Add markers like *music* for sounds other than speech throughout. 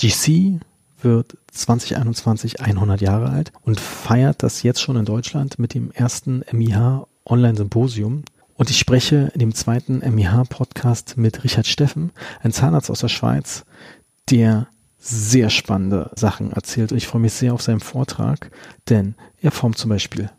GC wird 2021 100 Jahre alt und feiert das jetzt schon in Deutschland mit dem ersten MIH Online-Symposium. Und ich spreche in dem zweiten MIH-Podcast mit Richard Steffen, ein Zahnarzt aus der Schweiz, der sehr spannende Sachen erzählt. Und ich freue mich sehr auf seinen Vortrag, denn er formt zum Beispiel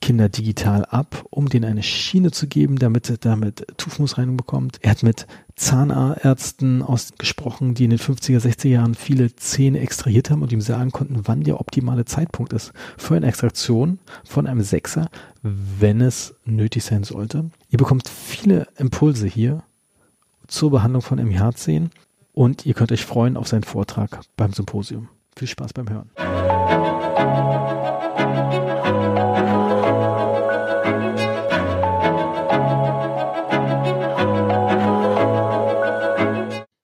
Kinder digital ab, um denen eine Schiene zu geben, damit er damit Tuchmusreinigung bekommt. Er hat mit Zahnärzten ausgesprochen, die in den 50er, 60er Jahren viele Zähne extrahiert haben und ihm sagen konnten, wann der optimale Zeitpunkt ist für eine Extraktion von einem Sechser, wenn es nötig sein sollte. Ihr bekommt viele Impulse hier zur Behandlung von MIH-Zähnen und ihr könnt euch freuen auf seinen Vortrag beim Symposium. Viel Spaß beim Hören.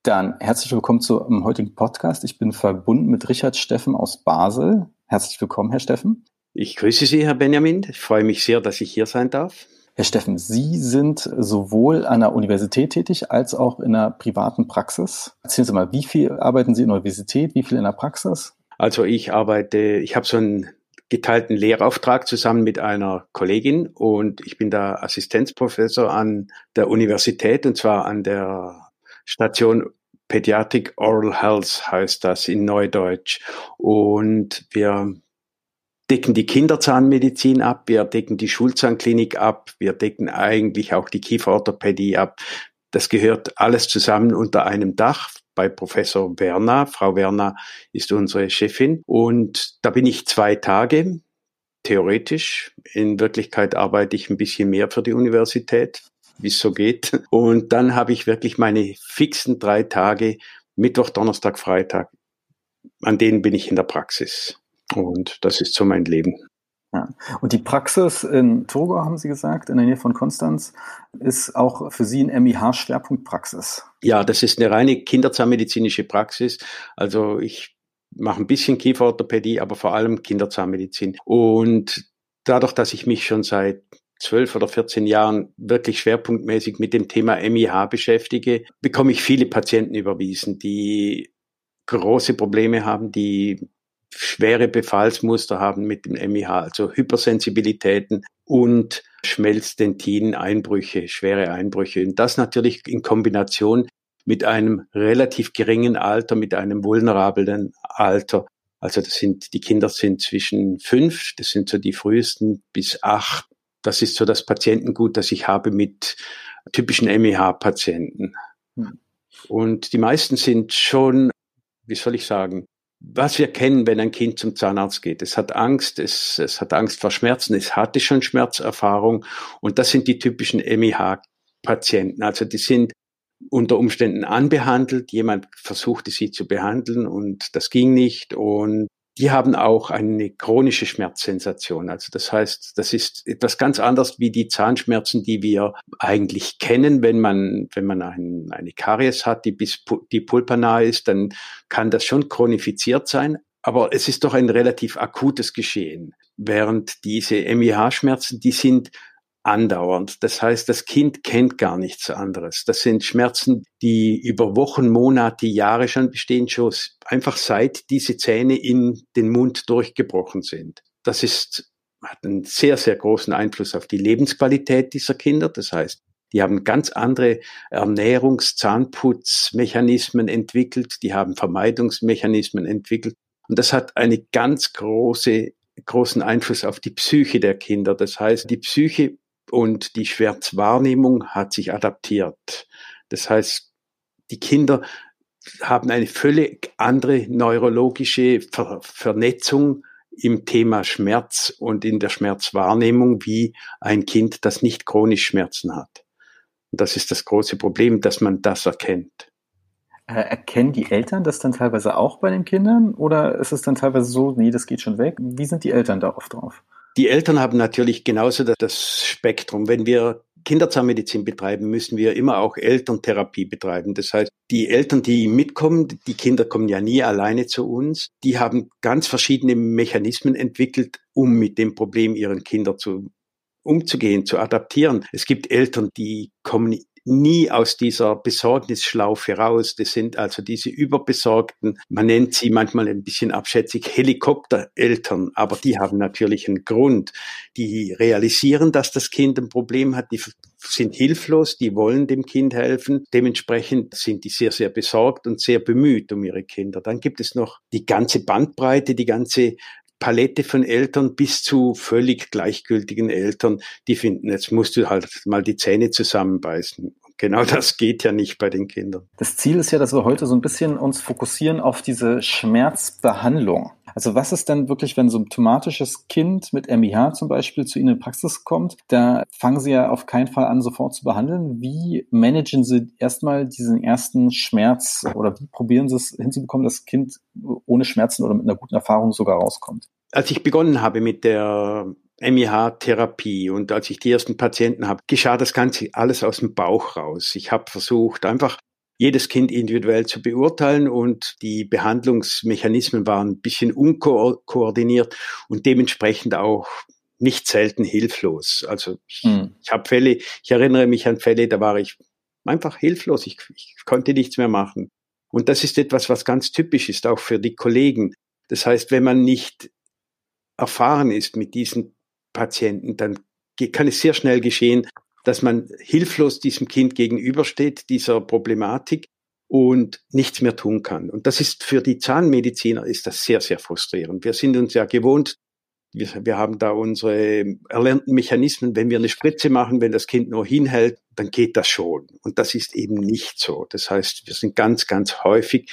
Dann herzlich willkommen zum heutigen Podcast. Ich bin verbunden mit Richard Steffen aus Basel. Herzlich willkommen, Herr Steffen. Ich grüße Sie, Herr Benjamin. Ich freue mich sehr, dass ich hier sein darf. Herr Steffen, Sie sind sowohl an der Universität tätig als auch in der privaten Praxis. Erzählen Sie mal, wie viel arbeiten Sie in der Universität, wie viel in der Praxis? Also ich arbeite, ich habe so einen geteilten Lehrauftrag zusammen mit einer Kollegin und ich bin da Assistenzprofessor an der Universität und zwar an der Station Pediatric Oral Health heißt das in Neudeutsch. Und wir decken die Kinderzahnmedizin ab, wir decken die Schulzahnklinik ab, wir decken eigentlich auch die Kieferorthopädie ab. Das gehört alles zusammen unter einem Dach bei Professor Werner. Frau Werner ist unsere Chefin und da bin ich zwei Tage, theoretisch. In Wirklichkeit arbeite ich ein bisschen mehr für die Universität, wie es so geht. Und dann habe ich wirklich meine fixen drei Tage, Mittwoch, Donnerstag, Freitag, an denen bin ich in der Praxis. Und das ist so mein Leben. Ja. Und die Praxis in Togo, haben Sie gesagt, in der Nähe von Konstanz, ist auch für Sie ein MIH-Schwerpunktpraxis. Ja, das ist eine reine Kinderzahnmedizinische Praxis. Also ich mache ein bisschen Kieferorthopädie, aber vor allem Kinderzahnmedizin. Und dadurch, dass ich mich schon seit zwölf oder 14 Jahren wirklich schwerpunktmäßig mit dem Thema MIH beschäftige, bekomme ich viele Patienten überwiesen, die große Probleme haben, die schwere Befallsmuster haben mit dem MIH, also Hypersensibilitäten und Schmelzdentinen, Einbrüche, schwere Einbrüche. Und das natürlich in Kombination mit einem relativ geringen Alter, mit einem vulnerablen Alter. Also das sind, die Kinder sind zwischen fünf, das sind so die frühesten, bis acht das ist so das Patientengut, das ich habe mit typischen MEH-Patienten. Hm. Und die meisten sind schon, wie soll ich sagen, was wir kennen, wenn ein Kind zum Zahnarzt geht. Es hat Angst, es, es hat Angst vor Schmerzen, es hatte schon Schmerzerfahrung und das sind die typischen MEH-Patienten. Also die sind unter Umständen anbehandelt, jemand versuchte sie zu behandeln und das ging nicht und die haben auch eine chronische Schmerzsensation. Also das heißt, das ist etwas ganz anderes wie die Zahnschmerzen, die wir eigentlich kennen, wenn man, wenn man ein, eine Karies hat, die bis die pulpanah ist, dann kann das schon chronifiziert sein. Aber es ist doch ein relativ akutes Geschehen. Während diese MIH-Schmerzen, die sind andauernd. Das heißt, das Kind kennt gar nichts anderes. Das sind Schmerzen, die über Wochen, Monate, Jahre schon bestehen, schon einfach seit diese Zähne in den Mund durchgebrochen sind. Das ist, hat einen sehr, sehr großen Einfluss auf die Lebensqualität dieser Kinder. Das heißt, die haben ganz andere Ernährungs-, Zahnputzmechanismen entwickelt, die haben Vermeidungsmechanismen entwickelt. Und das hat eine ganz große großen Einfluss auf die Psyche der Kinder. Das heißt, die Psyche und die Schmerzwahrnehmung hat sich adaptiert. Das heißt, die Kinder haben eine völlig andere neurologische Ver Vernetzung im Thema Schmerz und in der Schmerzwahrnehmung wie ein Kind, das nicht chronisch Schmerzen hat. Und das ist das große Problem, dass man das erkennt. Äh, erkennen die Eltern das dann teilweise auch bei den Kindern oder ist es dann teilweise so, nee, das geht schon weg? Wie sind die Eltern da oft drauf? Die Eltern haben natürlich genauso das Spektrum. Wenn wir Kinderzahnmedizin betreiben, müssen wir immer auch Elterntherapie betreiben. Das heißt, die Eltern, die mitkommen, die Kinder kommen ja nie alleine zu uns, die haben ganz verschiedene Mechanismen entwickelt, um mit dem Problem ihren Kinder zu umzugehen, zu adaptieren. Es gibt Eltern, die kommen nie aus dieser Besorgnisschlaufe raus. Das sind also diese überbesorgten, man nennt sie manchmal ein bisschen abschätzig Helikoptereltern, aber die haben natürlich einen Grund. Die realisieren, dass das Kind ein Problem hat, die sind hilflos, die wollen dem Kind helfen. Dementsprechend sind die sehr, sehr besorgt und sehr bemüht um ihre Kinder. Dann gibt es noch die ganze Bandbreite, die ganze Palette von Eltern bis zu völlig gleichgültigen Eltern, die finden, jetzt musst du halt mal die Zähne zusammenbeißen. Genau das geht ja nicht bei den Kindern. Das Ziel ist ja, dass wir heute so ein bisschen uns fokussieren auf diese Schmerzbehandlung. Also was ist denn wirklich, wenn ein symptomatisches Kind mit MIH zum Beispiel zu Ihnen in Praxis kommt? Da fangen Sie ja auf keinen Fall an, sofort zu behandeln. Wie managen Sie erstmal diesen ersten Schmerz oder wie probieren Sie es hinzubekommen, dass das Kind ohne Schmerzen oder mit einer guten Erfahrung sogar rauskommt? Als ich begonnen habe mit der MIH-Therapie und als ich die ersten Patienten habe, geschah das Ganze alles aus dem Bauch raus. Ich habe versucht, einfach jedes Kind individuell zu beurteilen und die Behandlungsmechanismen waren ein bisschen unkoordiniert und dementsprechend auch nicht selten hilflos. Also ich, hm. ich habe Fälle, ich erinnere mich an Fälle, da war ich einfach hilflos, ich, ich konnte nichts mehr machen. Und das ist etwas, was ganz typisch ist, auch für die Kollegen. Das heißt, wenn man nicht erfahren ist mit diesen Patienten, dann kann es sehr schnell geschehen, dass man hilflos diesem Kind gegenübersteht, dieser Problematik und nichts mehr tun kann. Und das ist für die Zahnmediziner ist das sehr, sehr frustrierend. Wir sind uns ja gewohnt, wir, wir haben da unsere erlernten Mechanismen. Wenn wir eine Spritze machen, wenn das Kind nur hinhält, dann geht das schon. Und das ist eben nicht so. Das heißt, wir sind ganz, ganz häufig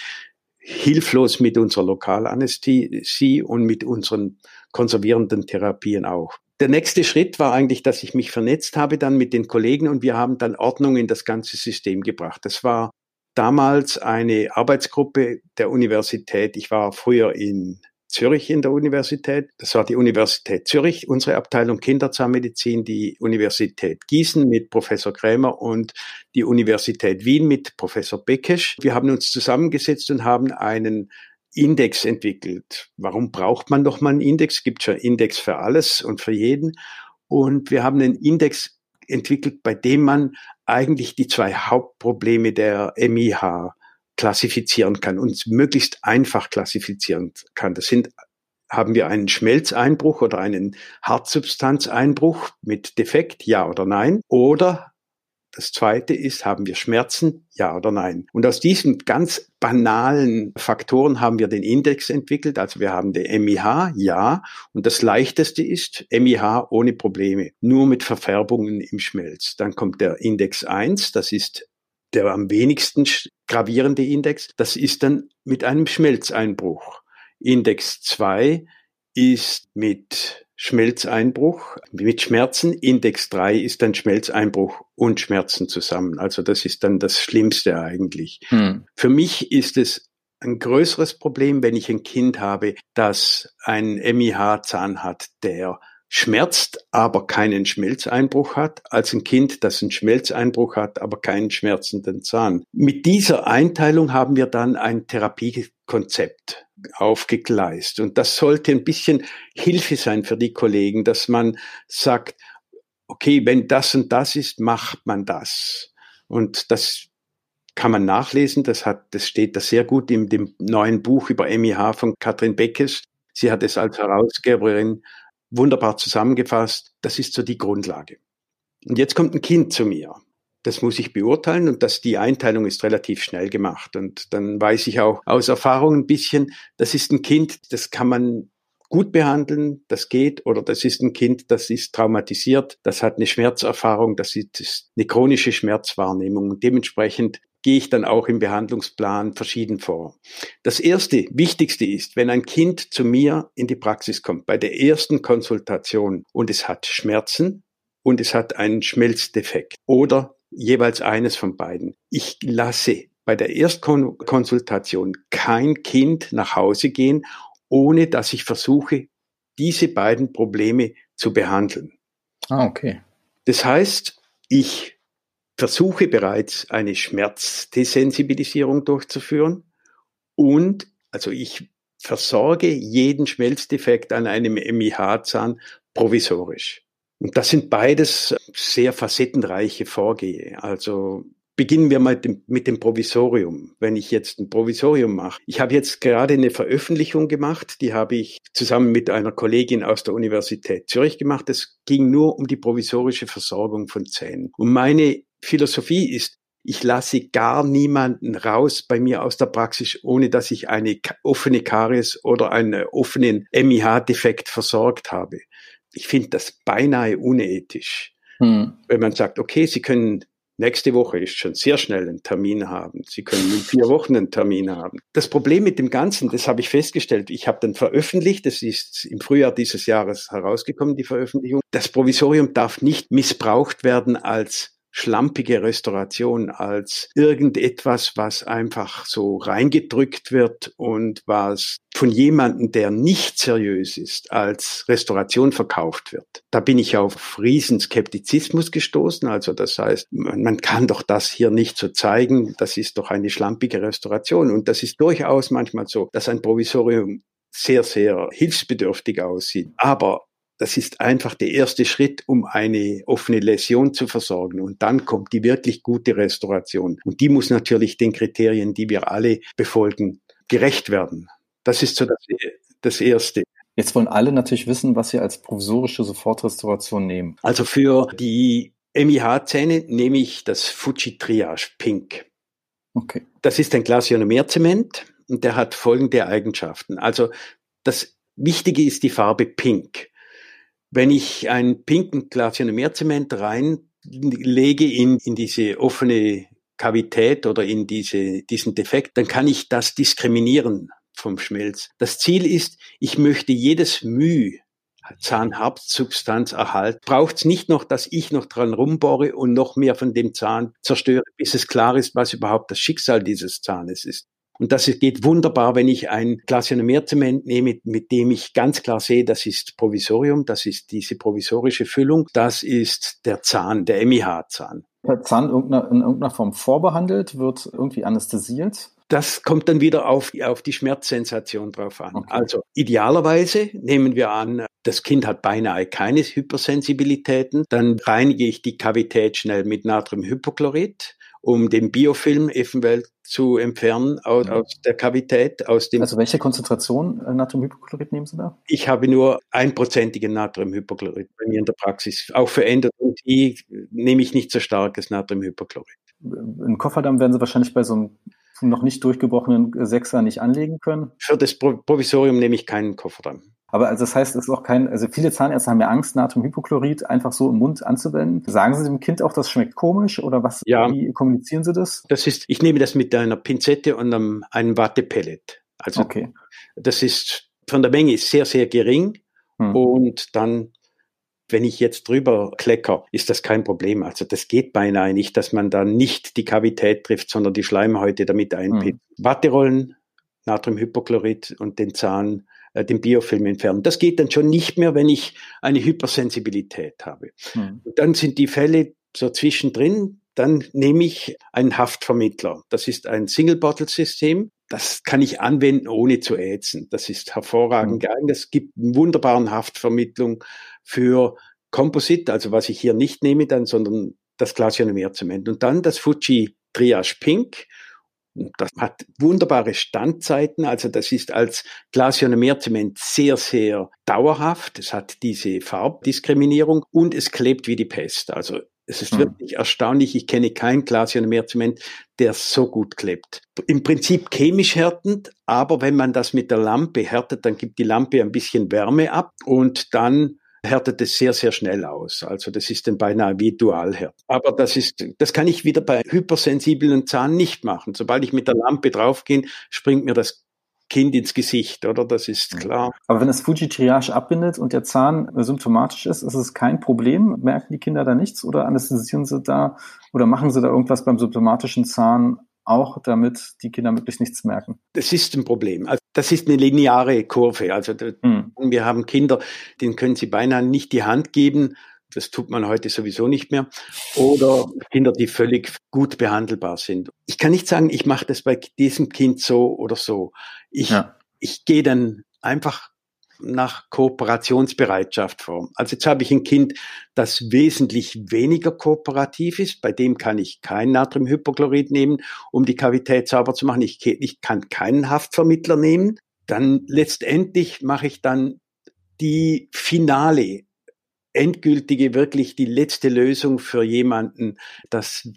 hilflos mit unserer Lokalanästhesie und mit unseren konservierenden Therapien auch der nächste Schritt war eigentlich, dass ich mich vernetzt habe dann mit den Kollegen und wir haben dann Ordnung in das ganze System gebracht. Das war damals eine Arbeitsgruppe der Universität. Ich war früher in Zürich in der Universität. Das war die Universität Zürich, unsere Abteilung Kinderzahnmedizin, die Universität Gießen mit Professor Krämer und die Universität Wien mit Professor Beckesch. Wir haben uns zusammengesetzt und haben einen Index entwickelt. Warum braucht man noch mal einen Index? Gibt schon Index für alles und für jeden. Und wir haben einen Index entwickelt, bei dem man eigentlich die zwei Hauptprobleme der MIH klassifizieren kann und möglichst einfach klassifizieren kann. Das sind haben wir einen Schmelzeinbruch oder einen Hartsubstanzeinbruch mit Defekt, ja oder nein? Oder das zweite ist, haben wir Schmerzen? Ja oder nein? Und aus diesen ganz banalen Faktoren haben wir den Index entwickelt. Also wir haben den MIH, ja. Und das leichteste ist MIH ohne Probleme, nur mit Verfärbungen im Schmelz. Dann kommt der Index 1, das ist der am wenigsten gravierende Index. Das ist dann mit einem Schmelzeinbruch. Index 2 ist mit Schmelzeinbruch mit Schmerzen. Index 3 ist dann Schmelzeinbruch und Schmerzen zusammen. Also das ist dann das Schlimmste eigentlich. Hm. Für mich ist es ein größeres Problem, wenn ich ein Kind habe, das einen MIH-Zahn hat, der schmerzt, aber keinen Schmelzeinbruch hat, als ein Kind, das einen Schmelzeinbruch hat, aber keinen schmerzenden Zahn. Mit dieser Einteilung haben wir dann ein Therapiekonzept aufgegleist. Und das sollte ein bisschen Hilfe sein für die Kollegen, dass man sagt, okay, wenn das und das ist, macht man das. Und das kann man nachlesen. Das hat, das steht da sehr gut in dem neuen Buch über MIH von Katrin Beckes. Sie hat es als Herausgeberin wunderbar zusammengefasst. Das ist so die Grundlage. Und jetzt kommt ein Kind zu mir das muss ich beurteilen und dass die Einteilung ist relativ schnell gemacht. Und dann weiß ich auch aus Erfahrung ein bisschen, das ist ein Kind, das kann man gut behandeln, das geht, oder das ist ein Kind, das ist traumatisiert, das hat eine Schmerzerfahrung, das ist eine chronische Schmerzwahrnehmung. Und dementsprechend gehe ich dann auch im Behandlungsplan verschieden vor. Das erste, wichtigste ist, wenn ein Kind zu mir in die Praxis kommt, bei der ersten Konsultation und es hat Schmerzen und es hat einen Schmelzdefekt oder jeweils eines von beiden. Ich lasse bei der Erstkonsultation kein Kind nach Hause gehen, ohne dass ich versuche, diese beiden Probleme zu behandeln. Ah, okay. Das heißt, ich versuche bereits eine Schmerzdesensibilisierung durchzuführen und also ich versorge jeden Schmelzdefekt an einem MIH-Zahn provisorisch. Und das sind beides sehr facettenreiche Vorgehe. Also Beginnen wir mal mit dem, mit dem Provisorium. Wenn ich jetzt ein Provisorium mache. Ich habe jetzt gerade eine Veröffentlichung gemacht, die habe ich zusammen mit einer Kollegin aus der Universität Zürich gemacht. Es ging nur um die provisorische Versorgung von Zähnen. Und meine Philosophie ist, ich lasse gar niemanden raus bei mir aus der Praxis, ohne dass ich eine offene Karies oder einen offenen MIH-Defekt versorgt habe. Ich finde das beinahe unethisch. Hm. Wenn man sagt, okay, Sie können nächste Woche ist schon sehr schnell einen Termin haben. Sie können in vier Wochen einen Termin haben. Das Problem mit dem Ganzen, das habe ich festgestellt, ich habe dann veröffentlicht, das ist im Frühjahr dieses Jahres herausgekommen, die Veröffentlichung. Das Provisorium darf nicht missbraucht werden als schlampige Restauration als irgendetwas, was einfach so reingedrückt wird und was von jemandem, der nicht seriös ist, als Restauration verkauft wird. Da bin ich auf Riesenskeptizismus gestoßen. Also das heißt, man kann doch das hier nicht so zeigen. Das ist doch eine schlampige Restauration. Und das ist durchaus manchmal so, dass ein Provisorium sehr, sehr hilfsbedürftig aussieht. Aber das ist einfach der erste Schritt, um eine offene Läsion zu versorgen. Und dann kommt die wirklich gute Restauration. Und die muss natürlich den Kriterien, die wir alle befolgen, gerecht werden. Das ist so das, das Erste. Jetzt wollen alle natürlich wissen, was Sie als provisorische Sofortrestauration nehmen. Also für die MIH-Zähne nehme ich das Fuji Triage Pink. Okay. Das ist ein Glasionomerzement und der hat folgende Eigenschaften. Also das Wichtige ist die Farbe Pink. Wenn ich einen pinken Glasionomerzement reinlege in, in diese offene Kavität oder in diese, diesen Defekt, dann kann ich das diskriminieren vom Schmelz. Das Ziel ist, ich möchte jedes Müh Zahnhauptsubstanz erhalten, braucht es nicht noch, dass ich noch dran rumbohre und noch mehr von dem Zahn zerstöre, bis es klar ist, was überhaupt das Schicksal dieses Zahnes ist. Und das geht wunderbar, wenn ich ein Glasionomerzement nehme, mit dem ich ganz klar sehe, das ist Provisorium, das ist diese provisorische Füllung, das ist der Zahn, der MIH-Zahn. Der Zahn in irgendeiner Form vorbehandelt, wird irgendwie anästhesiert? Das kommt dann wieder auf, auf die Schmerzsensation drauf an. Okay. Also idealerweise nehmen wir an, das Kind hat beinahe keine Hypersensibilitäten, dann reinige ich die Kavität schnell mit Natriumhypochlorid um den Biofilm eventuell zu entfernen aus, mhm. aus der Kavität. Aus dem also welche Konzentration äh, Natriumhypochlorid nehmen Sie da? Ich habe nur einprozentigen Natriumhypochlorid bei mir in der Praxis. Auch für Endodontie nehme ich nicht so starkes Natriumhypochlorid. Einen Kofferdamm werden Sie wahrscheinlich bei so einem noch nicht durchgebrochenen Sechser nicht anlegen können? Für das Provisorium nehme ich keinen Kofferdamm. Aber also das heißt, es ist auch kein, also viele Zahnärzte haben ja Angst, Natriumhypochlorid einfach so im Mund anzuwenden. Sagen Sie dem Kind auch, das schmeckt komisch oder was? Ja. Wie kommunizieren Sie das? Das ist, ich nehme das mit einer Pinzette und einem, einem Wattepellet. Also okay. das ist von der Menge sehr, sehr gering. Hm. Und dann, wenn ich jetzt drüber klecker, ist das kein Problem. Also das geht beinahe nicht, dass man da nicht die Kavität trifft, sondern die Schleimhäute damit einpickt. Hm. Watterollen, Natriumhypochlorid und den Zahn äh, den Biofilm entfernen. Das geht dann schon nicht mehr, wenn ich eine Hypersensibilität habe. Hm. dann sind die Fälle so zwischendrin, dann nehme ich einen Haftvermittler. Das ist ein Single-Bottle-System. Das kann ich anwenden, ohne zu ätzen. Das ist hervorragend mhm. geeignet. Es gibt eine wunderbare Haftvermittlung für Composite, also was ich hier nicht nehme dann, sondern das Glasionomerzement. Und dann das Fuji Triage Pink. Das hat wunderbare Standzeiten, also das ist als Glasionomerzement sehr, sehr dauerhaft. Es hat diese Farbdiskriminierung und es klebt wie die Pest. Also es ist mhm. wirklich erstaunlich. Ich kenne kein Glasionomerzement, der so gut klebt. Im Prinzip chemisch härtend, aber wenn man das mit der Lampe härtet, dann gibt die Lampe ein bisschen Wärme ab und dann härtet es sehr, sehr schnell aus. Also das ist dann beinahe wie Dualhärte. Aber das ist, das kann ich wieder bei hypersensiblen Zahn nicht machen. Sobald ich mit der Lampe draufgehe, springt mir das Kind ins Gesicht, oder? Das ist klar. Aber wenn das Fuji-Triage abbindet und der Zahn symptomatisch ist, ist es kein Problem? Merken die Kinder da nichts oder anästhesieren sie da oder machen sie da irgendwas beim symptomatischen Zahn auch, damit die Kinder möglichst nichts merken. Das ist ein Problem. Also das ist eine lineare Kurve. Also hm. wir haben Kinder, denen können sie beinahe nicht die Hand geben. Das tut man heute sowieso nicht mehr. Oder Kinder, die völlig gut behandelbar sind. Ich kann nicht sagen, ich mache das bei diesem Kind so oder so. Ich, ja. ich gehe dann einfach nach Kooperationsbereitschaft vor. Also jetzt habe ich ein Kind, das wesentlich weniger kooperativ ist. Bei dem kann ich kein Natriumhypochlorid nehmen, um die Kavität sauber zu machen. Ich, ich kann keinen Haftvermittler nehmen. Dann letztendlich mache ich dann die finale, endgültige, wirklich die letzte Lösung für jemanden, das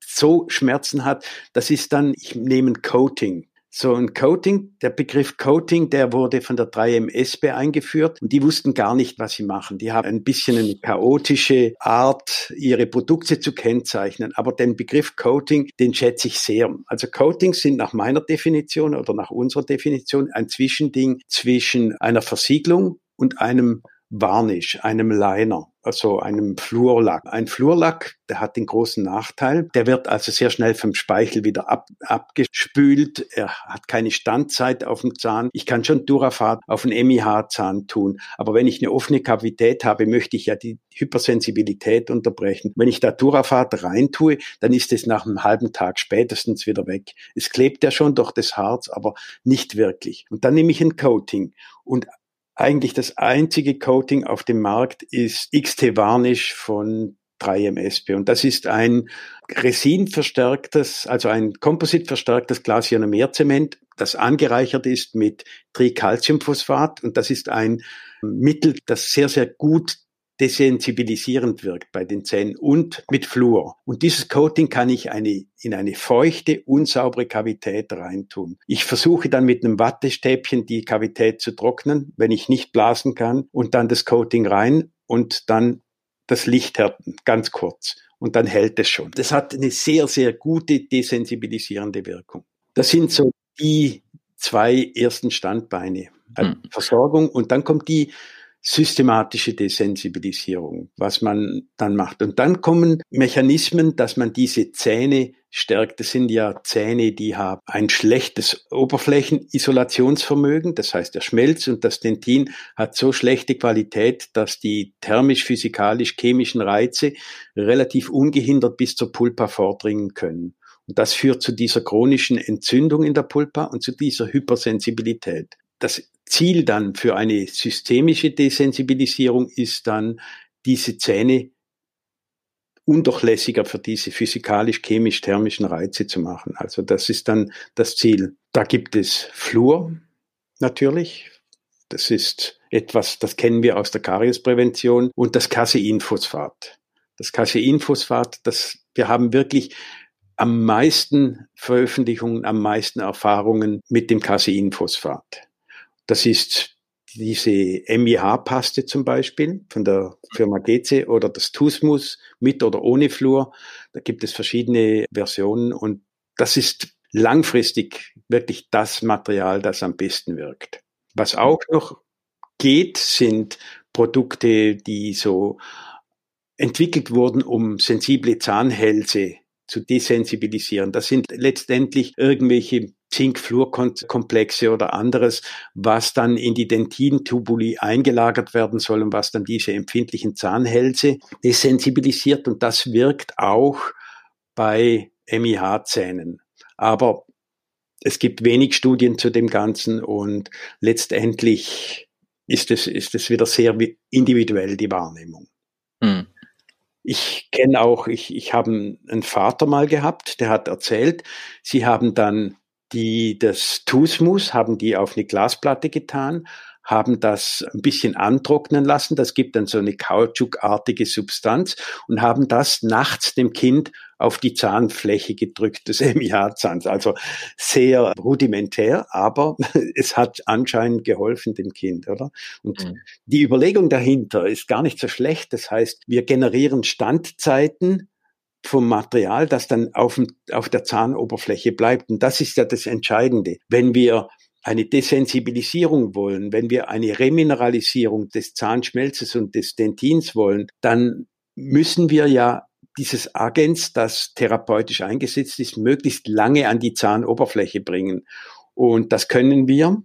so Schmerzen hat. Das ist dann, ich nehme ein Coating. So ein Coating, der Begriff Coating, der wurde von der 3MSB eingeführt und die wussten gar nicht, was sie machen. Die haben ein bisschen eine chaotische Art, ihre Produkte zu kennzeichnen. Aber den Begriff Coating, den schätze ich sehr. Also Coatings sind nach meiner Definition oder nach unserer Definition ein Zwischending zwischen einer Versiegelung und einem Varnish, einem Liner, also einem Flurlack. Ein Flurlack, der hat den großen Nachteil, der wird also sehr schnell vom Speichel wieder ab, abgespült. Er hat keine Standzeit auf dem Zahn. Ich kann schon Durafat auf einen MIH-Zahn tun, aber wenn ich eine offene Kavität habe, möchte ich ja die Hypersensibilität unterbrechen. Wenn ich da Durafat reintue, dann ist es nach einem halben Tag spätestens wieder weg. Es klebt ja schon durch das Harz, aber nicht wirklich. Und dann nehme ich ein Coating und eigentlich das einzige Coating auf dem Markt ist XT Varnish von 3MSP. Und das ist ein resinverstärktes, also ein kompositverstärktes Glasionomerzement, das angereichert ist mit Tricalciumphosphat. Und das ist ein Mittel, das sehr, sehr gut desensibilisierend wirkt bei den Zähnen und mit Fluor. Und dieses Coating kann ich eine, in eine feuchte, unsaubere Kavität reintun. Ich versuche dann mit einem Wattestäbchen die Kavität zu trocknen, wenn ich nicht blasen kann, und dann das Coating rein und dann das Licht härten, ganz kurz. Und dann hält es schon. Das hat eine sehr, sehr gute desensibilisierende Wirkung. Das sind so die zwei ersten Standbeine. Also. Versorgung und dann kommt die systematische Desensibilisierung, was man dann macht. Und dann kommen Mechanismen, dass man diese Zähne stärkt. Das sind ja Zähne, die haben ein schlechtes Oberflächenisolationsvermögen. Das heißt, der Schmelz und das Dentin hat so schlechte Qualität, dass die thermisch, physikalisch, chemischen Reize relativ ungehindert bis zur Pulpa vordringen können. Und das führt zu dieser chronischen Entzündung in der Pulpa und zu dieser Hypersensibilität. Das Ziel dann für eine systemische Desensibilisierung ist dann, diese Zähne undurchlässiger für diese physikalisch-chemisch-thermischen Reize zu machen. Also das ist dann das Ziel. Da gibt es Fluor natürlich. Das ist etwas, das kennen wir aus der Kariesprävention und das Caseinphosphat. Das Caseinphosphat, das wir haben wirklich am meisten Veröffentlichungen, am meisten Erfahrungen mit dem Caseinphosphat. Das ist diese MIH-Paste zum Beispiel von der Firma GC oder das Tusmus mit oder ohne Flur. Da gibt es verschiedene Versionen und das ist langfristig wirklich das Material, das am besten wirkt. Was auch noch geht, sind Produkte, die so entwickelt wurden, um sensible Zahnhälse zu desensibilisieren. Das sind letztendlich irgendwelche Zink-Fluor-Komplexe oder anderes, was dann in die Dentintubuli eingelagert werden soll und was dann diese empfindlichen Zahnhälse desensibilisiert und das wirkt auch bei MIH-Zähnen. Aber es gibt wenig Studien zu dem Ganzen und letztendlich ist es, ist es wieder sehr individuell die Wahrnehmung. Hm. Ich kenne auch, ich, ich habe einen Vater mal gehabt, der hat erzählt, sie haben dann die das Tusmus haben die auf eine Glasplatte getan, haben das ein bisschen antrocknen lassen. Das gibt dann so eine kautschukartige Substanz und haben das nachts dem Kind auf die Zahnfläche gedrückt des *laughs* MIH-Zahns. Also sehr rudimentär, aber *laughs* es hat anscheinend geholfen dem Kind, oder? Und mhm. die Überlegung dahinter ist gar nicht so schlecht. Das heißt, wir generieren Standzeiten vom Material, das dann auf, auf der Zahnoberfläche bleibt. Und das ist ja das Entscheidende. Wenn wir eine Desensibilisierung wollen, wenn wir eine Remineralisierung des Zahnschmelzes und des Dentins wollen, dann müssen wir ja dieses Agens, das therapeutisch eingesetzt ist, möglichst lange an die Zahnoberfläche bringen. Und das können wir,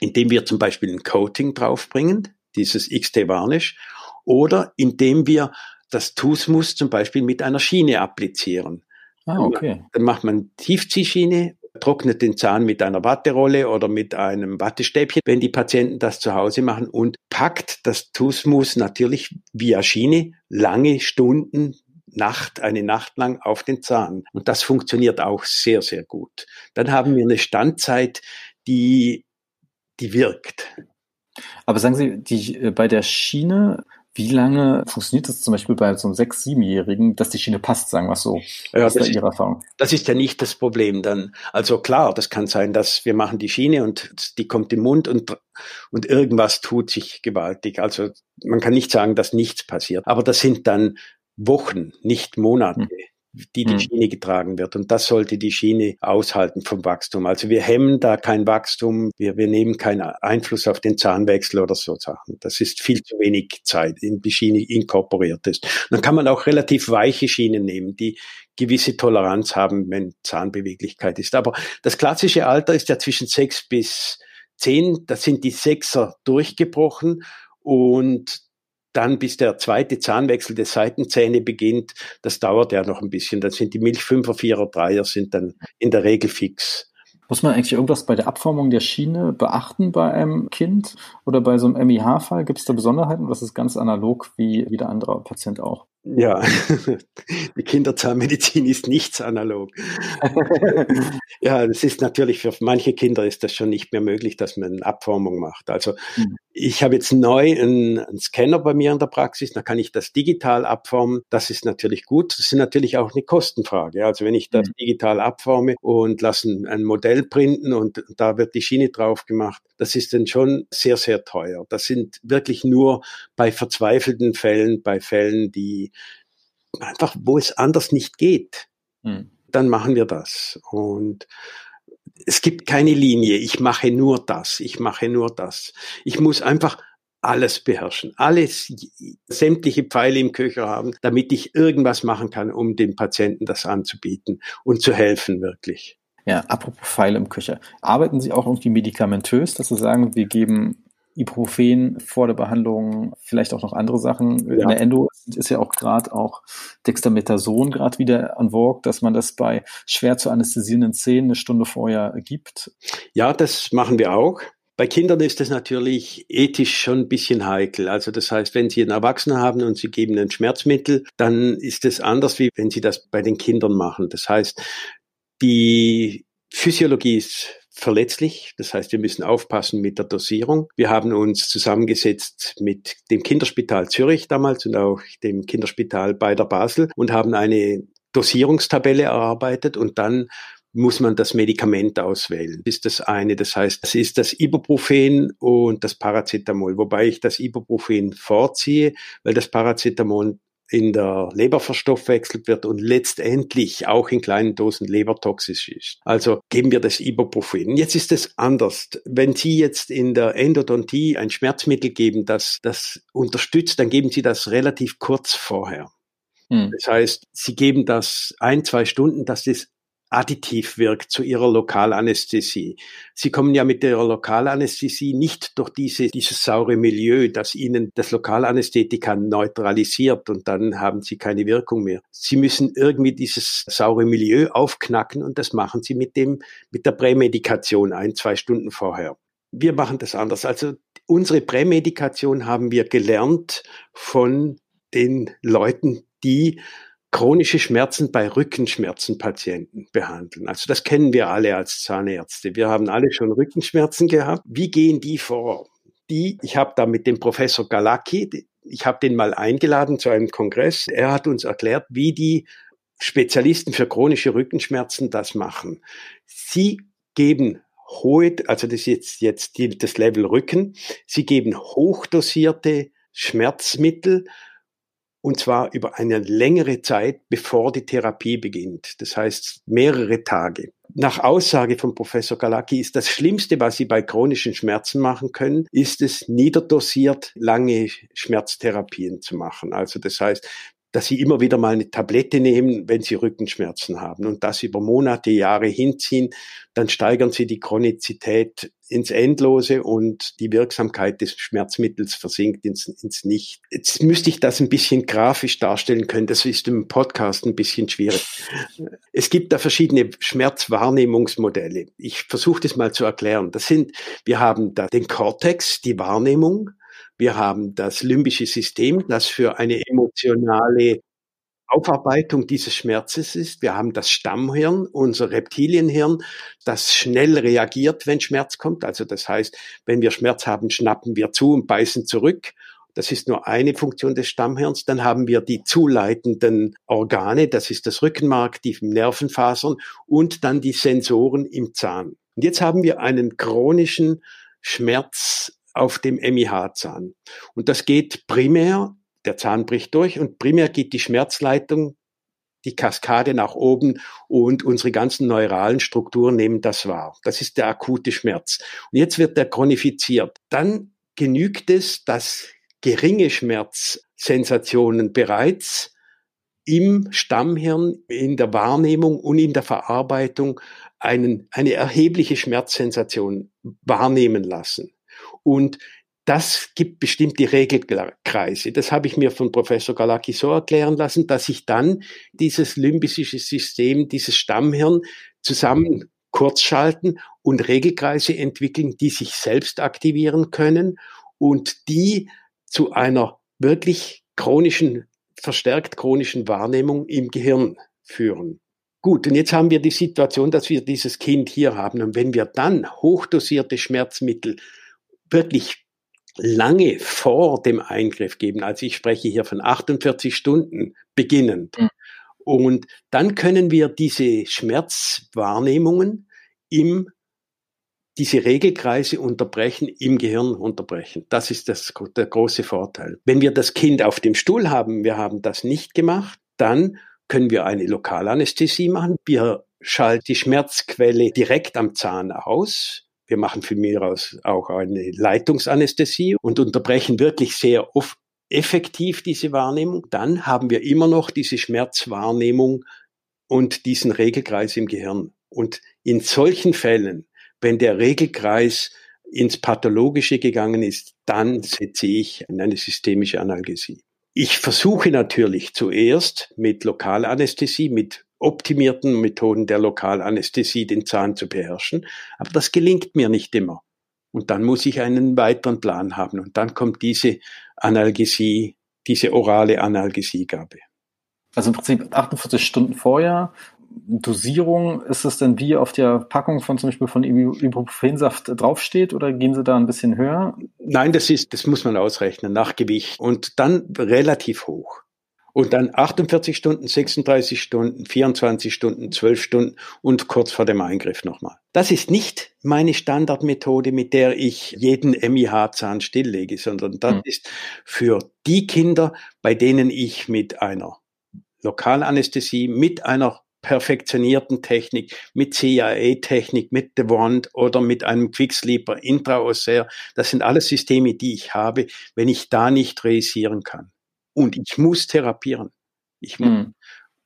indem wir zum Beispiel ein Coating draufbringen, dieses XT-Varnish, oder indem wir das Tusmus zum Beispiel mit einer Schiene applizieren. Ah, okay. Dann macht man Tiefziehschiene trocknet den Zahn mit einer Watterolle oder mit einem Wattestäbchen, wenn die Patienten das zu Hause machen und packt das Tusmus natürlich via Schiene lange Stunden Nacht, eine Nacht lang auf den Zahn. Und das funktioniert auch sehr, sehr gut. Dann haben wir eine Standzeit, die, die wirkt. Aber sagen Sie, die, äh, bei der Schiene, wie lange funktioniert das zum Beispiel bei so einem sechs-, siebenjährigen, dass die Schiene passt, sagen wir es so? Ja, das, ist Ihre Erfahrung? Das ist ja nicht das Problem dann. Also klar, das kann sein, dass wir machen die Schiene und die kommt im Mund und, und irgendwas tut sich gewaltig. Also man kann nicht sagen, dass nichts passiert. Aber das sind dann Wochen, nicht Monate. Hm die die hm. Schiene getragen wird. Und das sollte die Schiene aushalten vom Wachstum. Also wir hemmen da kein Wachstum, wir, wir nehmen keinen Einfluss auf den Zahnwechsel oder so Sachen. Das ist viel zu wenig Zeit, in die Schiene inkorporiert ist. dann kann man auch relativ weiche Schienen nehmen, die gewisse Toleranz haben, wenn Zahnbeweglichkeit ist. Aber das klassische Alter ist ja zwischen sechs bis zehn. Da sind die Sechser durchgebrochen und dann bis der zweite Zahnwechsel der Seitenzähne beginnt, das dauert ja noch ein bisschen. Dann sind die Milch 5er, 4er, 3er sind dann in der Regel fix. Muss man eigentlich irgendwas bei der Abformung der Schiene beachten bei einem Kind oder bei so einem MIH-Fall? Gibt es da Besonderheiten? Was ist ganz analog wie jeder andere Patient auch? Ja, *laughs* die Kinderzahnmedizin ist nichts analog. *laughs* ja, das ist natürlich für manche Kinder ist das schon nicht mehr möglich, dass man eine Abformung macht. Also mhm. ich habe jetzt neu einen, einen, Scanner bei mir in der Praxis, da kann ich das digital abformen. Das ist natürlich gut. Das ist natürlich auch eine Kostenfrage. Also wenn ich das mhm. digital abforme und lasse ein Modell printen und da wird die Schiene drauf gemacht, das ist dann schon sehr, sehr teuer. Das sind wirklich nur bei verzweifelten Fällen, bei Fällen, die einfach, wo es anders nicht geht, hm. dann machen wir das. Und es gibt keine Linie. Ich mache nur das. Ich mache nur das. Ich muss einfach alles beherrschen, alles, sämtliche Pfeile im Köcher haben, damit ich irgendwas machen kann, um dem Patienten das anzubieten und zu helfen wirklich. Ja, apropos Pfeile im Köcher. Arbeiten Sie auch irgendwie medikamentös, dass Sie sagen, wir geben Ibuprofen vor der Behandlung, vielleicht auch noch andere Sachen. Ja. In der Endo ist ja auch gerade auch Dexamethason gerade wieder an vogue, dass man das bei schwer zu anästhesierenden Zähnen eine Stunde vorher gibt. Ja, das machen wir auch. Bei Kindern ist das natürlich ethisch schon ein bisschen heikel. Also das heißt, wenn Sie einen Erwachsenen haben und Sie geben ein Schmerzmittel, dann ist es anders, wie wenn Sie das bei den Kindern machen. Das heißt, die Physiologie ist verletzlich. Das heißt, wir müssen aufpassen mit der Dosierung. Wir haben uns zusammengesetzt mit dem Kinderspital Zürich damals und auch dem Kinderspital bei der Basel und haben eine Dosierungstabelle erarbeitet und dann muss man das Medikament auswählen. Das ist das eine. Das heißt, das ist das Ibuprofen und das Paracetamol, wobei ich das Ibuprofen vorziehe, weil das Paracetamol in der Leber verstoffwechselt wird und letztendlich auch in kleinen Dosen lebertoxisch ist. Also geben wir das Ibuprofen. Jetzt ist es anders. Wenn Sie jetzt in der Endodontie ein Schmerzmittel geben, das das unterstützt, dann geben Sie das relativ kurz vorher. Hm. Das heißt, Sie geben das ein, zwei Stunden, dass das additiv wirkt zu ihrer Lokalanästhesie. Sie kommen ja mit ihrer Lokalanästhesie nicht durch diese, dieses saure Milieu, das ihnen das Lokalanästhetika neutralisiert und dann haben sie keine Wirkung mehr. Sie müssen irgendwie dieses saure Milieu aufknacken und das machen sie mit dem, mit der Prämedikation ein, zwei Stunden vorher. Wir machen das anders. Also unsere Prämedikation haben wir gelernt von den Leuten, die chronische Schmerzen bei Rückenschmerzenpatienten behandeln. Also das kennen wir alle als Zahnärzte. Wir haben alle schon Rückenschmerzen gehabt. Wie gehen die vor? Die, ich habe da mit dem Professor Galacki, ich habe den mal eingeladen zu einem Kongress. Er hat uns erklärt, wie die Spezialisten für chronische Rückenschmerzen das machen. Sie geben hohe, also das ist jetzt, jetzt das Level Rücken, sie geben hochdosierte Schmerzmittel, und zwar über eine längere Zeit, bevor die Therapie beginnt. Das heißt mehrere Tage. Nach Aussage von Professor Galacki ist das Schlimmste, was Sie bei chronischen Schmerzen machen können, ist es niederdosiert lange Schmerztherapien zu machen. Also das heißt, dass sie immer wieder mal eine Tablette nehmen, wenn sie Rückenschmerzen haben und das über Monate, Jahre hinziehen, dann steigern sie die Chronizität ins Endlose und die Wirksamkeit des Schmerzmittels versinkt ins, ins Nicht. Jetzt müsste ich das ein bisschen grafisch darstellen können. Das ist im Podcast ein bisschen schwierig. Es gibt da verschiedene Schmerzwahrnehmungsmodelle. Ich versuche das mal zu erklären. Das sind, wir haben da den Cortex, die Wahrnehmung. Wir haben das limbische System, das für eine emotionale Aufarbeitung dieses Schmerzes ist. Wir haben das Stammhirn, unser Reptilienhirn, das schnell reagiert, wenn Schmerz kommt. Also das heißt, wenn wir Schmerz haben, schnappen wir zu und beißen zurück. Das ist nur eine Funktion des Stammhirns. Dann haben wir die zuleitenden Organe, das ist das Rückenmark, die Nervenfasern und dann die Sensoren im Zahn. Und jetzt haben wir einen chronischen Schmerz auf dem MIH-Zahn. Und das geht primär, der Zahn bricht durch und primär geht die Schmerzleitung, die Kaskade nach oben und unsere ganzen neuralen Strukturen nehmen das wahr. Das ist der akute Schmerz. Und jetzt wird der chronifiziert. Dann genügt es, dass geringe Schmerzsensationen bereits im Stammhirn, in der Wahrnehmung und in der Verarbeitung einen, eine erhebliche Schmerzsensation wahrnehmen lassen. Und das gibt bestimmte Regelkreise. Das habe ich mir von Professor Galaki so erklären lassen, dass sich dann dieses limbische System, dieses Stammhirn zusammen kurzschalten und Regelkreise entwickeln, die sich selbst aktivieren können und die zu einer wirklich chronischen, verstärkt chronischen Wahrnehmung im Gehirn führen. Gut, und jetzt haben wir die Situation, dass wir dieses Kind hier haben. Und wenn wir dann hochdosierte Schmerzmittel wirklich lange vor dem Eingriff geben. Also ich spreche hier von 48 Stunden beginnend. Mhm. Und dann können wir diese Schmerzwahrnehmungen im diese Regelkreise unterbrechen, im Gehirn unterbrechen. Das ist das, der große Vorteil. Wenn wir das Kind auf dem Stuhl haben, wir haben das nicht gemacht, dann können wir eine Lokalanästhesie machen. Wir schalten die Schmerzquelle direkt am Zahn aus. Wir machen für mich aus auch eine Leitungsanästhesie und unterbrechen wirklich sehr oft effektiv diese Wahrnehmung. Dann haben wir immer noch diese Schmerzwahrnehmung und diesen Regelkreis im Gehirn. Und in solchen Fällen, wenn der Regelkreis ins Pathologische gegangen ist, dann setze ich eine systemische Analgesie. Ich versuche natürlich zuerst mit Lokalanästhesie, mit optimierten Methoden der Lokalanästhesie den Zahn zu beherrschen. Aber das gelingt mir nicht immer. Und dann muss ich einen weiteren Plan haben. Und dann kommt diese Analgesie, diese orale Analgesiegabe. Also im Prinzip 48 Stunden vorher. Dosierung, ist es denn wie auf der Packung von zum Beispiel von Ibuprofensaft draufsteht oder gehen Sie da ein bisschen höher? Nein, das ist, das muss man ausrechnen nach Gewicht und dann relativ hoch. Und dann 48 Stunden, 36 Stunden, 24 Stunden, 12 Stunden und kurz vor dem Eingriff nochmal. Das ist nicht meine Standardmethode, mit der ich jeden MIH-Zahn stilllege, sondern das mhm. ist für die Kinder, bei denen ich mit einer Lokalanästhesie, mit einer perfektionierten Technik, mit CIA-Technik, mit The Wand oder mit einem Quicksleeper Intraossär, das sind alles Systeme, die ich habe, wenn ich da nicht realisieren kann und ich muss therapieren. Ich muss, mhm.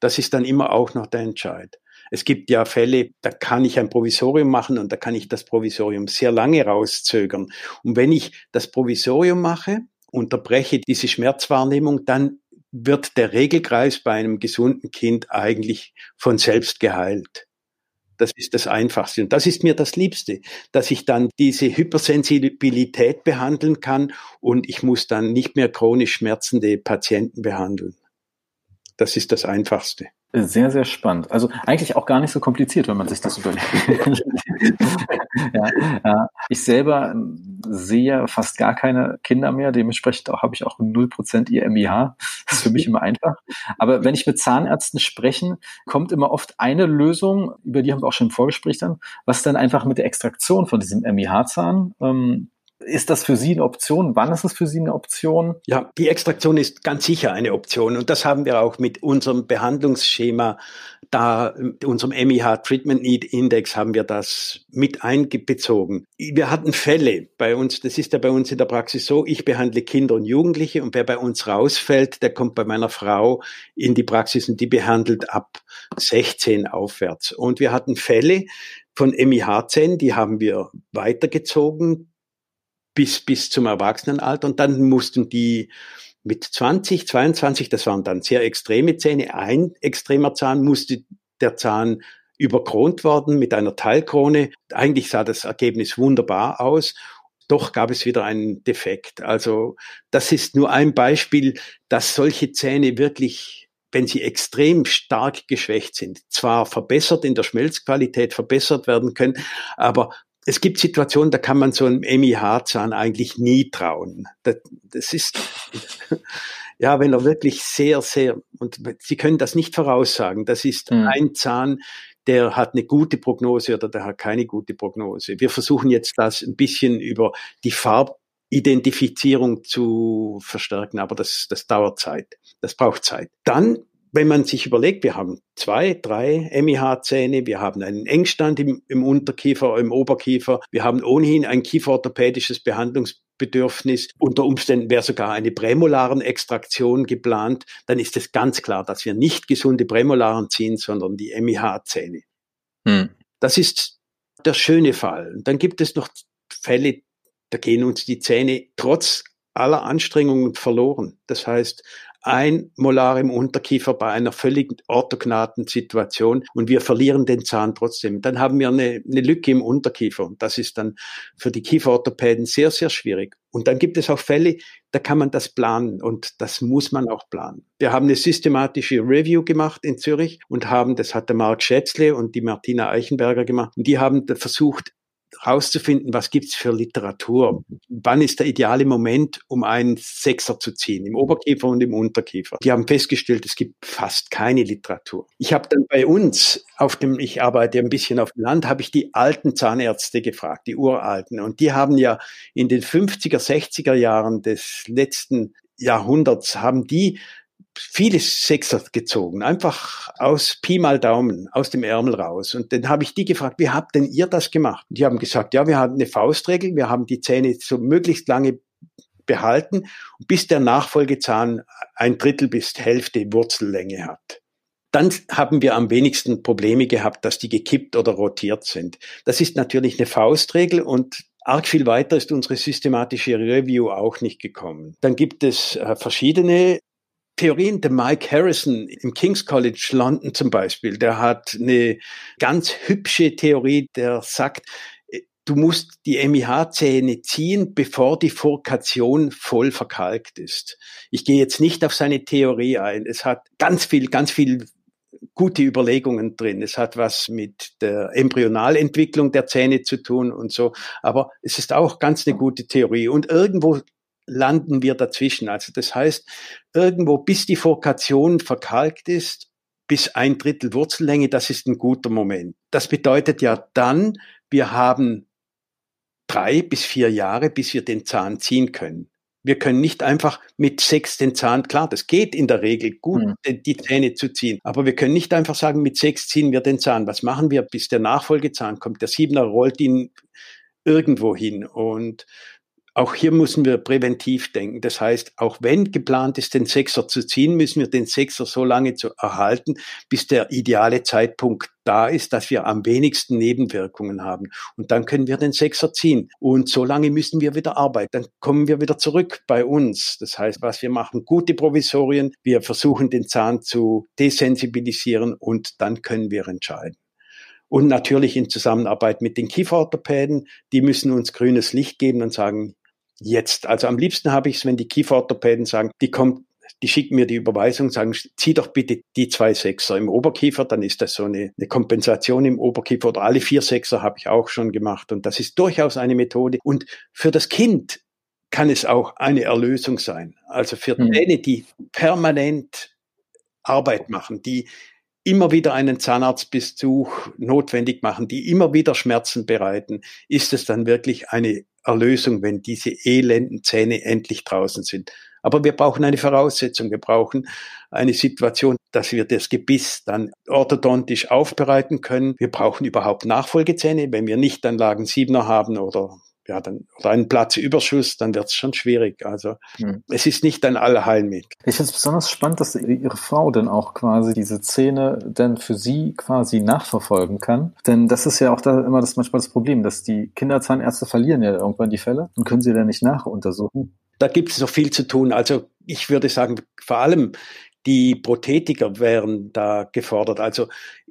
Das ist dann immer auch noch der Entscheid. Es gibt ja Fälle, da kann ich ein Provisorium machen und da kann ich das Provisorium sehr lange rauszögern. Und wenn ich das Provisorium mache, unterbreche diese Schmerzwahrnehmung, dann wird der Regelkreis bei einem gesunden Kind eigentlich von selbst geheilt. Das ist das Einfachste. Und das ist mir das Liebste, dass ich dann diese Hypersensibilität behandeln kann und ich muss dann nicht mehr chronisch schmerzende Patienten behandeln. Das ist das Einfachste. Sehr, sehr spannend. Also eigentlich auch gar nicht so kompliziert, wenn man sich das überlegt. *laughs* ja, ja. Ich selber ähm, sehe fast gar keine Kinder mehr, dementsprechend auch, habe ich auch 0% ihr MIH. Das ist für mich immer einfach. Aber wenn ich mit Zahnärzten spreche, kommt immer oft eine Lösung, über die haben wir auch schon im Vorgespräch dann, was dann einfach mit der Extraktion von diesem MIH-Zahn ähm, Ist das für Sie eine Option? Wann ist es für Sie eine Option? Ja, die Extraktion ist ganz sicher eine Option und das haben wir auch mit unserem Behandlungsschema da, unserem MIH Treatment Need Index haben wir das mit einbezogen. Wir hatten Fälle bei uns, das ist ja bei uns in der Praxis so, ich behandle Kinder und Jugendliche und wer bei uns rausfällt, der kommt bei meiner Frau in die Praxis und die behandelt ab 16 aufwärts. Und wir hatten Fälle von MIH-Zähnen, die haben wir weitergezogen bis, bis zum Erwachsenenalter und dann mussten die mit 20, 22, das waren dann sehr extreme Zähne, ein extremer Zahn musste der Zahn überkront worden mit einer Teilkrone. Eigentlich sah das Ergebnis wunderbar aus. Doch gab es wieder einen Defekt. Also das ist nur ein Beispiel, dass solche Zähne wirklich, wenn sie extrem stark geschwächt sind, zwar verbessert in der Schmelzqualität verbessert werden können, aber es gibt Situationen, da kann man so einem MIH-Zahn eigentlich nie trauen. Das, das ist, ja, wenn er wirklich sehr, sehr, und Sie können das nicht voraussagen, das ist mhm. ein Zahn, der hat eine gute Prognose oder der hat keine gute Prognose. Wir versuchen jetzt das ein bisschen über die Farbidentifizierung zu verstärken, aber das, das dauert Zeit. Das braucht Zeit. Dann wenn man sich überlegt, wir haben zwei, drei MIH-Zähne, wir haben einen Engstand im, im Unterkiefer, im Oberkiefer, wir haben ohnehin ein kieferorthopädisches Behandlungsbedürfnis, unter Umständen wäre sogar eine prämolaren Extraktion geplant, dann ist es ganz klar, dass wir nicht gesunde Prämolaren ziehen, sondern die MIH-Zähne. Hm. Das ist der schöne Fall. dann gibt es noch Fälle, da gehen uns die Zähne trotz aller Anstrengungen verloren. Das heißt, ein Molar im Unterkiefer bei einer völlig orthognaten Situation und wir verlieren den Zahn trotzdem. Dann haben wir eine, eine Lücke im Unterkiefer und das ist dann für die Kieferorthopäden sehr, sehr schwierig. Und dann gibt es auch Fälle, da kann man das planen und das muss man auch planen. Wir haben eine systematische Review gemacht in Zürich und haben, das hat der Mark Schätzle und die Martina Eichenberger gemacht, und die haben versucht, rauszufinden, was gibt's für Literatur. Wann ist der ideale Moment, um einen Sechser zu ziehen, im Oberkiefer und im Unterkiefer. Die haben festgestellt, es gibt fast keine Literatur. Ich habe dann bei uns auf dem, ich arbeite ein bisschen auf dem Land, habe ich die alten Zahnärzte gefragt, die uralten. Und die haben ja in den 50er, 60er Jahren des letzten Jahrhunderts, haben die viele Sechser gezogen, einfach aus Pi mal Daumen, aus dem Ärmel raus. Und dann habe ich die gefragt, wie habt denn ihr das gemacht? Und die haben gesagt, ja, wir hatten eine Faustregel, wir haben die Zähne so möglichst lange behalten, bis der Nachfolgezahn ein Drittel bis Hälfte Wurzellänge hat. Dann haben wir am wenigsten Probleme gehabt, dass die gekippt oder rotiert sind. Das ist natürlich eine Faustregel und Arg viel weiter ist unsere systematische Review auch nicht gekommen. Dann gibt es äh, verschiedene Theorien, der Mike Harrison im King's College London zum Beispiel, der hat eine ganz hübsche Theorie, der sagt, du musst die MIH-Zähne ziehen, bevor die Furkation voll verkalkt ist. Ich gehe jetzt nicht auf seine Theorie ein. Es hat ganz viel, ganz viel gute Überlegungen drin. Es hat was mit der Embryonalentwicklung der Zähne zu tun und so. Aber es ist auch ganz eine gute Theorie. Und irgendwo landen wir dazwischen. Also das heißt, irgendwo bis die Fokation verkalkt ist, bis ein Drittel Wurzellänge, das ist ein guter Moment. Das bedeutet ja dann, wir haben drei bis vier Jahre, bis wir den Zahn ziehen können. Wir können nicht einfach mit sechs den Zahn, klar, das geht in der Regel gut, mhm. die Zähne zu ziehen. Aber wir können nicht einfach sagen, mit sechs ziehen wir den Zahn. Was machen wir, bis der Nachfolgezahn kommt? Der Siebener rollt ihn irgendwo hin. Und auch hier müssen wir präventiv denken. Das heißt, auch wenn geplant ist, den Sechser zu ziehen, müssen wir den Sechser so lange zu erhalten, bis der ideale Zeitpunkt da ist, dass wir am wenigsten Nebenwirkungen haben. Und dann können wir den Sechser ziehen. Und so lange müssen wir wieder arbeiten. Dann kommen wir wieder zurück bei uns. Das heißt, was wir machen, gute Provisorien. Wir versuchen den Zahn zu desensibilisieren und dann können wir entscheiden und natürlich in Zusammenarbeit mit den Kieferorthopäden. Die müssen uns grünes Licht geben und sagen, jetzt. Also am liebsten habe ich es, wenn die Kieferorthopäden sagen, die kommt, die schicken mir die Überweisung, sagen, zieh doch bitte die zwei Sechser im Oberkiefer, dann ist das so eine, eine Kompensation im Oberkiefer oder alle vier Sechser habe ich auch schon gemacht und das ist durchaus eine Methode. Und für das Kind kann es auch eine Erlösung sein. Also für mhm. Zähne, die permanent Arbeit machen, die immer wieder einen Zahnarztbesuch notwendig machen, die immer wieder Schmerzen bereiten, ist es dann wirklich eine Erlösung, wenn diese elenden Zähne endlich draußen sind. Aber wir brauchen eine Voraussetzung. Wir brauchen eine Situation, dass wir das Gebiss dann orthodontisch aufbereiten können. Wir brauchen überhaupt Nachfolgezähne. Wenn wir nicht dann Lagen 7er haben oder ja, dann, oder einen Platzüberschuss, dann wird es schon schwierig. Also hm. es ist nicht ein Allheilmittel. Ich finde es besonders spannend, dass Ihre Frau dann auch quasi diese Szene dann für Sie quasi nachverfolgen kann. Denn das ist ja auch da immer das manchmal das Problem, dass die Kinderzahnärzte verlieren ja irgendwann die Fälle und können sie dann nicht nachuntersuchen. Da gibt es noch viel zu tun. Also ich würde sagen, vor allem die Prothetiker wären da gefordert. Also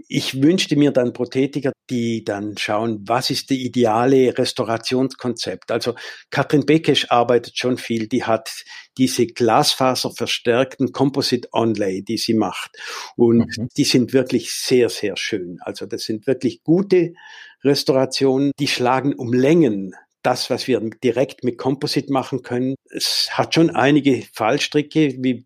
ich wünschte mir dann Prothetiker, die dann schauen, was ist die ideale Restaurationskonzept. Also Katrin Bekesch arbeitet schon viel, die hat diese glasfaserverstärkten Composite Onlay, die sie macht. Und mhm. die sind wirklich sehr, sehr schön. Also das sind wirklich gute Restaurationen, die schlagen um Längen das, was wir direkt mit Composite machen können. Es hat schon einige Fallstricke, wie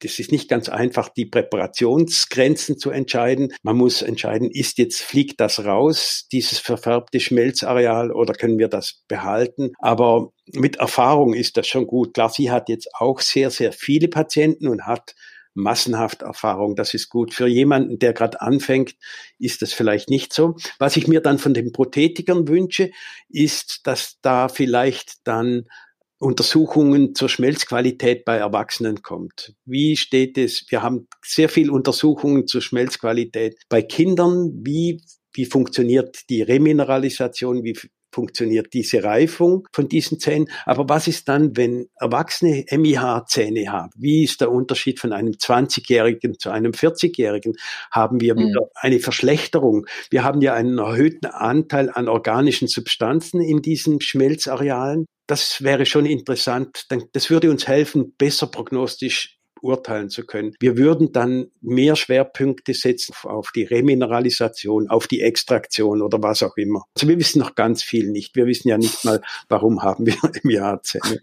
das ist nicht ganz einfach, die Präparationsgrenzen zu entscheiden. Man muss entscheiden, ist jetzt, fliegt das raus, dieses verfärbte Schmelzareal, oder können wir das behalten? Aber mit Erfahrung ist das schon gut. Klar, sie hat jetzt auch sehr, sehr viele Patienten und hat massenhaft Erfahrung. Das ist gut. Für jemanden, der gerade anfängt, ist das vielleicht nicht so. Was ich mir dann von den Prothetikern wünsche, ist, dass da vielleicht dann Untersuchungen zur Schmelzqualität bei Erwachsenen kommt. Wie steht es? Wir haben sehr viel Untersuchungen zur Schmelzqualität bei Kindern. Wie, wie funktioniert die Remineralisation? Wie funktioniert diese Reifung von diesen Zähnen. Aber was ist dann, wenn Erwachsene MIH-Zähne haben? Wie ist der Unterschied von einem 20-Jährigen zu einem 40-Jährigen? Haben wir wieder mhm. eine Verschlechterung? Wir haben ja einen erhöhten Anteil an organischen Substanzen in diesen Schmelzarealen das wäre schon interessant. Das würde uns helfen, besser prognostisch urteilen zu können. Wir würden dann mehr Schwerpunkte setzen auf die Remineralisation, auf die Extraktion oder was auch immer. Also wir wissen noch ganz viel nicht. Wir wissen ja nicht mal, warum haben wir *laughs* im Jahr Zähne.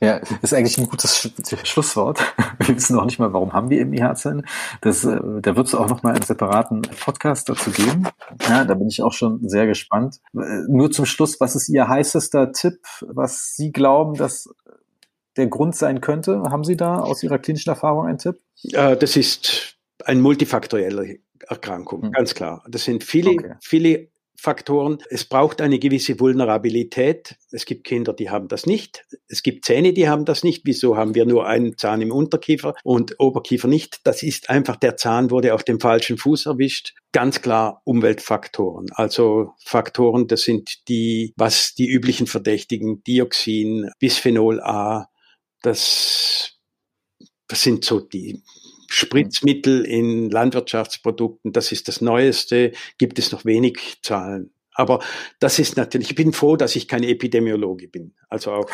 Ja. ist eigentlich ein gutes Sch Schlusswort. Wir wissen noch nicht mal, warum haben wir im IH-Zellen. Das, äh, da wird es auch noch mal einen separaten Podcast dazu geben. Ja, da bin ich auch schon sehr gespannt. Äh, nur zum Schluss, was ist Ihr heißester Tipp, was Sie glauben, dass der Grund sein könnte? Haben Sie da aus Ihrer klinischen Erfahrung einen Tipp? Äh, das ist eine multifaktorielle Erkrankung, hm. ganz klar. Das sind viele, okay. viele Faktoren. Es braucht eine gewisse Vulnerabilität. Es gibt Kinder, die haben das nicht. Es gibt Zähne, die haben das nicht. Wieso haben wir nur einen Zahn im Unterkiefer und Oberkiefer nicht? Das ist einfach, der Zahn wurde auf dem falschen Fuß erwischt. Ganz klar Umweltfaktoren. Also Faktoren, das sind die, was die üblichen Verdächtigen, Dioxin, Bisphenol A, das, das sind so die Spritzmittel in Landwirtschaftsprodukten. Das ist das Neueste. Gibt es noch wenig Zahlen. Aber das ist natürlich, ich bin froh, dass ich kein Epidemiologe bin. Also auch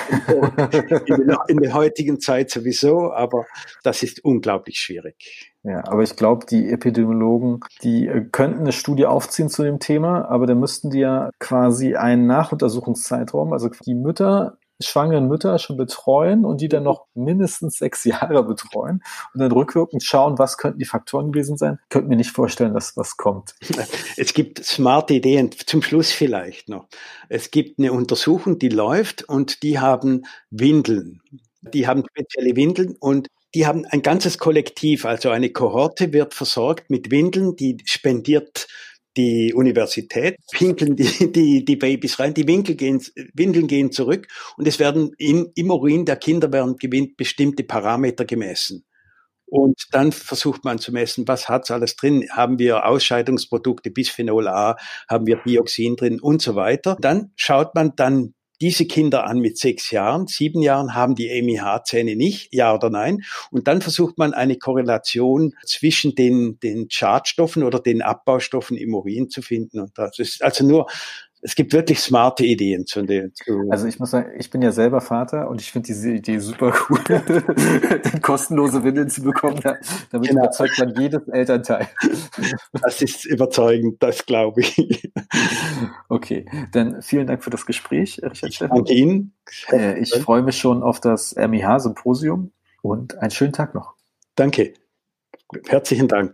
in, der, in der heutigen Zeit sowieso, aber das ist unglaublich schwierig. Ja, aber ich glaube, die Epidemiologen, die äh, könnten eine Studie aufziehen zu dem Thema, aber dann müssten die ja quasi einen Nachuntersuchungszeitraum, also die Mütter schwangeren Mütter schon betreuen und die dann noch mindestens sechs Jahre betreuen und dann rückwirkend schauen, was könnten die Faktoren gewesen sein. Könnte mir nicht vorstellen, dass was kommt. *laughs* Es gibt smarte Ideen. Zum Schluss vielleicht noch. Es gibt eine Untersuchung, die läuft und die haben Windeln. Die haben spezielle Windeln und die haben ein ganzes Kollektiv, also eine Kohorte wird versorgt mit Windeln, die spendiert die Universität, pinkeln die, die, die Babys rein, die Winkel gehen, Windeln gehen zurück und es werden in, im Urin der Kinder werden gewinnt bestimmte Parameter gemessen. Und dann versucht man zu messen, was hat's alles drin? Haben wir Ausscheidungsprodukte, Bisphenol A, haben wir Dioxin drin und so weiter. Dann schaut man dann diese Kinder an mit sechs Jahren, sieben Jahren haben die MIH-Zähne nicht, ja oder nein. Und dann versucht man eine Korrelation zwischen den, den Schadstoffen oder den Abbaustoffen im Urin zu finden. Und das ist also nur es gibt wirklich smarte Ideen zu den. Zu also ich muss sagen, ich bin ja selber Vater und ich finde diese Idee super cool, *laughs* kostenlose Windeln zu bekommen. Damit genau. überzeugt man jedes Elternteil. Das ist überzeugend, das glaube ich. Okay, dann vielen Dank für das Gespräch, Richard Stefan. Danke Ihnen. Äh, ich freue mich schon auf das MIH-Symposium und einen schönen Tag noch. Danke. Herzlichen Dank.